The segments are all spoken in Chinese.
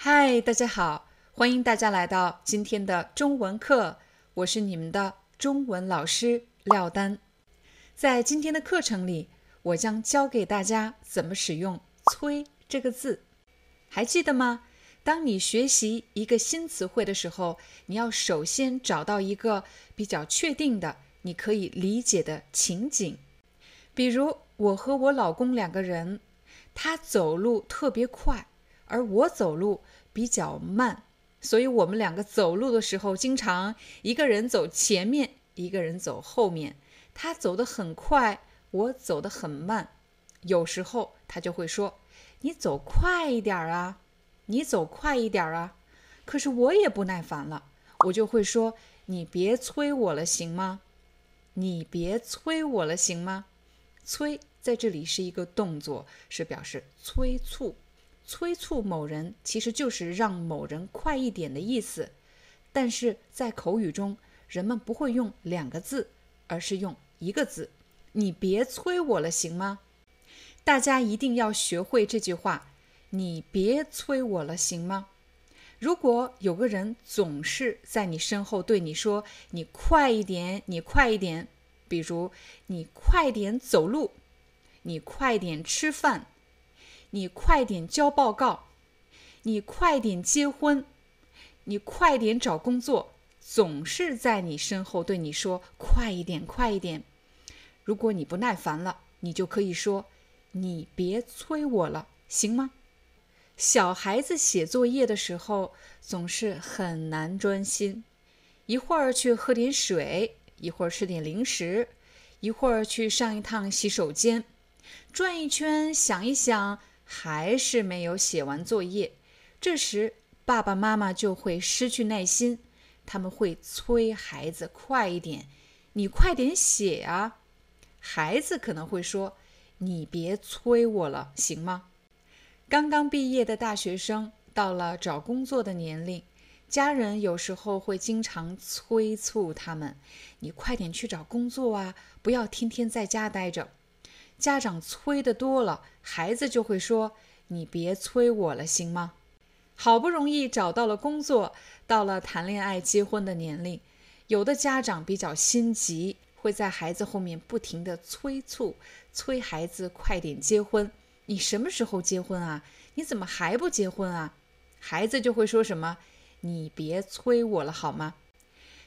嗨，大家好，欢迎大家来到今天的中文课，我是你们的中文老师廖丹。在今天的课程里，我将教给大家怎么使用“催”这个字，还记得吗？当你学习一个新词汇的时候，你要首先找到一个比较确定的、你可以理解的情景。比如，我和我老公两个人，他走路特别快。而我走路比较慢，所以我们两个走路的时候，经常一个人走前面，一个人走后面。他走得很快，我走得很慢。有时候他就会说：“你走快一点啊，你走快一点啊。”可是我也不耐烦了，我就会说：“你别催我了，行吗？你别催我了，行吗？”催在这里是一个动作，是表示催促。催促某人其实就是让某人快一点的意思，但是在口语中，人们不会用两个字，而是用一个字。你别催我了，行吗？大家一定要学会这句话。你别催我了，行吗？如果有个人总是在你身后对你说“你快一点，你快一点”，比如“你快点走路”，“你快点吃饭”。你快点交报告，你快点结婚，你快点找工作，总是在你身后对你说“快一点，快一点”。如果你不耐烦了，你就可以说：“你别催我了，行吗？”小孩子写作业的时候总是很难专心，一会儿去喝点水，一会儿吃点零食，一会儿去上一趟洗手间，转一圈，想一想。还是没有写完作业，这时爸爸妈妈就会失去耐心，他们会催孩子快一点，你快点写啊！孩子可能会说：“你别催我了，行吗？”刚刚毕业的大学生到了找工作的年龄，家人有时候会经常催促他们：“你快点去找工作啊，不要天天在家待着。”家长催的多了，孩子就会说：“你别催我了，行吗？”好不容易找到了工作，到了谈恋爱、结婚的年龄，有的家长比较心急，会在孩子后面不停的催促，催孩子快点结婚。你什么时候结婚啊？你怎么还不结婚啊？孩子就会说什么：“你别催我了，好吗？”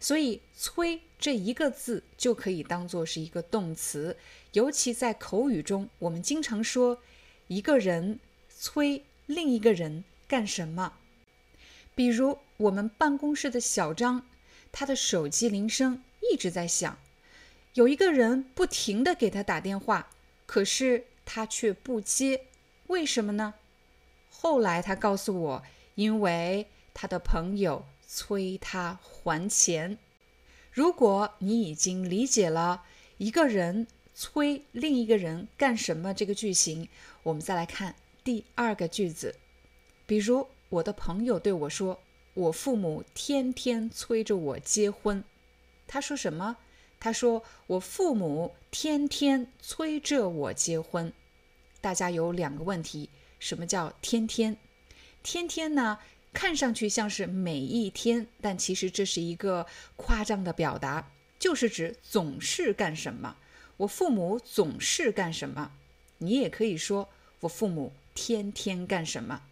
所以“催”这一个字就可以当做是一个动词。尤其在口语中，我们经常说一个人催另一个人干什么。比如我们办公室的小张，他的手机铃声一直在响，有一个人不停地给他打电话，可是他却不接，为什么呢？后来他告诉我，因为他的朋友催他还钱。如果你已经理解了一个人。催另一个人干什么？这个句型，我们再来看第二个句子。比如，我的朋友对我说：“我父母天天催着我结婚。”他说什么？他说：“我父母天天催着我结婚。”大家有两个问题：什么叫天天？天天呢，看上去像是每一天，但其实这是一个夸张的表达，就是指总是干什么。我父母总是干什么？你也可以说我父母天天干什么。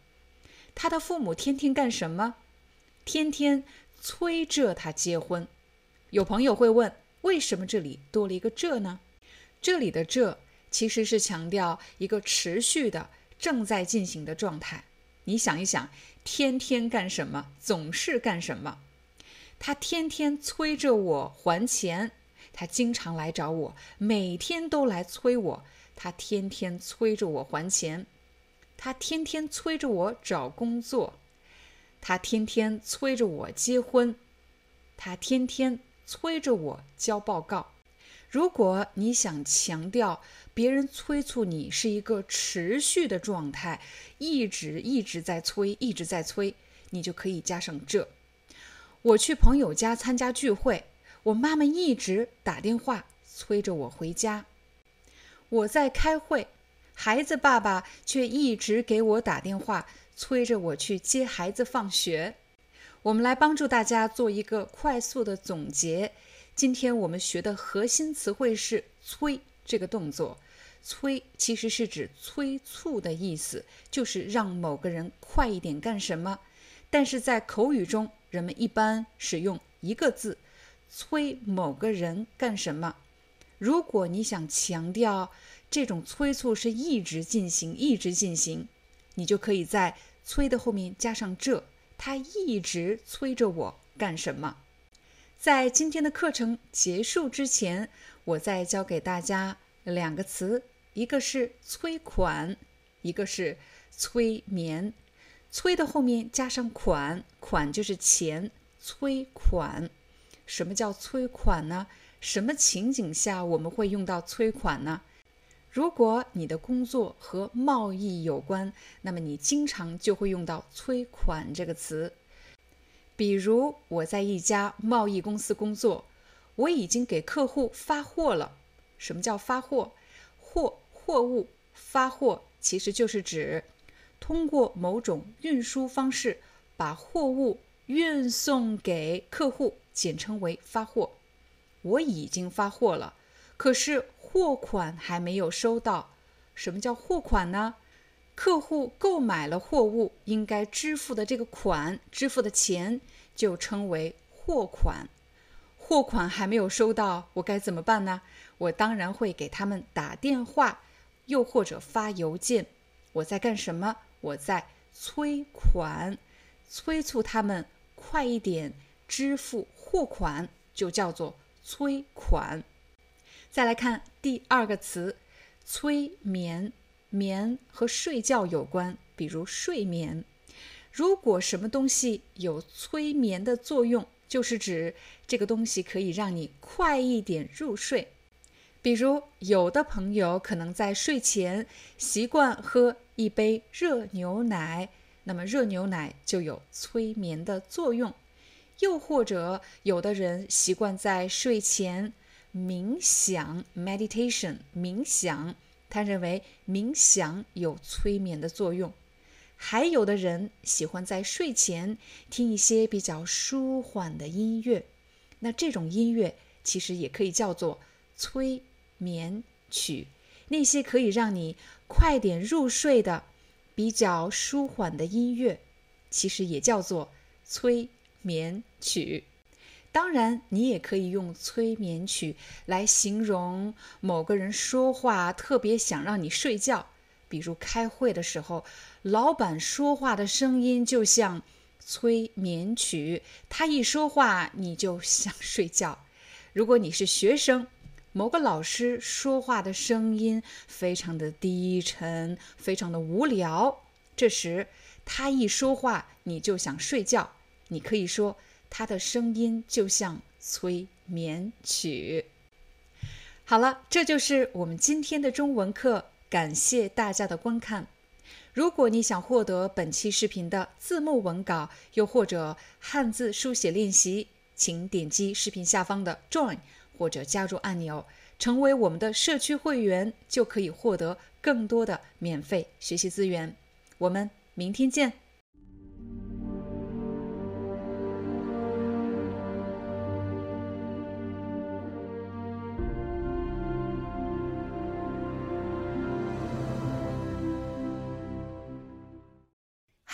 他的父母天天干什么？天天催着他结婚。有朋友会问，为什么这里多了一个“这”呢？这里的“这”其实是强调一个持续的、正在进行的状态。你想一想，天天干什么？总是干什么？他天天催着我还钱，他经常来找我，每天都来催我。他天天催着我还钱，他天天催着我找工作，他天天催着我结婚，他天天催着我交报告。如果你想强调别人催促你是一个持续的状态，一直一直在催，一直在催，你就可以加上这。我去朋友家参加聚会，我妈妈一直打电话催着我回家。我在开会，孩子爸爸却一直给我打电话催着我去接孩子放学。我们来帮助大家做一个快速的总结。今天我们学的核心词汇是“催”这个动作。催其实是指催促的意思，就是让某个人快一点干什么。但是在口语中，人们一般使用一个字，催某个人干什么。如果你想强调这种催促是一直进行、一直进行，你就可以在“催”的后面加上这，他一直催着我干什么。在今天的课程结束之前，我再教给大家两个词，一个是催款，一个是催眠。催的后面加上款，款就是钱，催款。什么叫催款呢？什么情景下我们会用到催款呢？如果你的工作和贸易有关，那么你经常就会用到“催款”这个词。比如我在一家贸易公司工作，我已经给客户发货了。什么叫发货？货货物发货其实就是指通过某种运输方式把货物运送给客户，简称为发货。我已经发货了，可是货款还没有收到。什么叫货款呢？客户购买了货物，应该支付的这个款，支付的钱就称为货款。货款还没有收到，我该怎么办呢？我当然会给他们打电话，又或者发邮件。我在干什么？我在催款，催促他们快一点支付货款，就叫做。催款，再来看第二个词，催眠。眠和睡觉有关，比如睡眠。如果什么东西有催眠的作用，就是指这个东西可以让你快一点入睡。比如，有的朋友可能在睡前习惯喝一杯热牛奶，那么热牛奶就有催眠的作用。又或者，有的人习惯在睡前冥想 （meditation），冥想，他认为冥想有催眠的作用。还有的人喜欢在睡前听一些比较舒缓的音乐，那这种音乐其实也可以叫做催眠曲。那些可以让你快点入睡的、比较舒缓的音乐，其实也叫做催。眠曲，当然，你也可以用催眠曲来形容某个人说话特别想让你睡觉。比如开会的时候，老板说话的声音就像催眠曲，他一说话你就想睡觉。如果你是学生，某个老师说话的声音非常的低沉，非常的无聊，这时他一说话你就想睡觉。你可以说，它的声音就像催眠曲。好了，这就是我们今天的中文课，感谢大家的观看。如果你想获得本期视频的字幕文稿，又或者汉字书写练习，请点击视频下方的 Join 或者加入按钮，成为我们的社区会员，就可以获得更多的免费学习资源。我们明天见。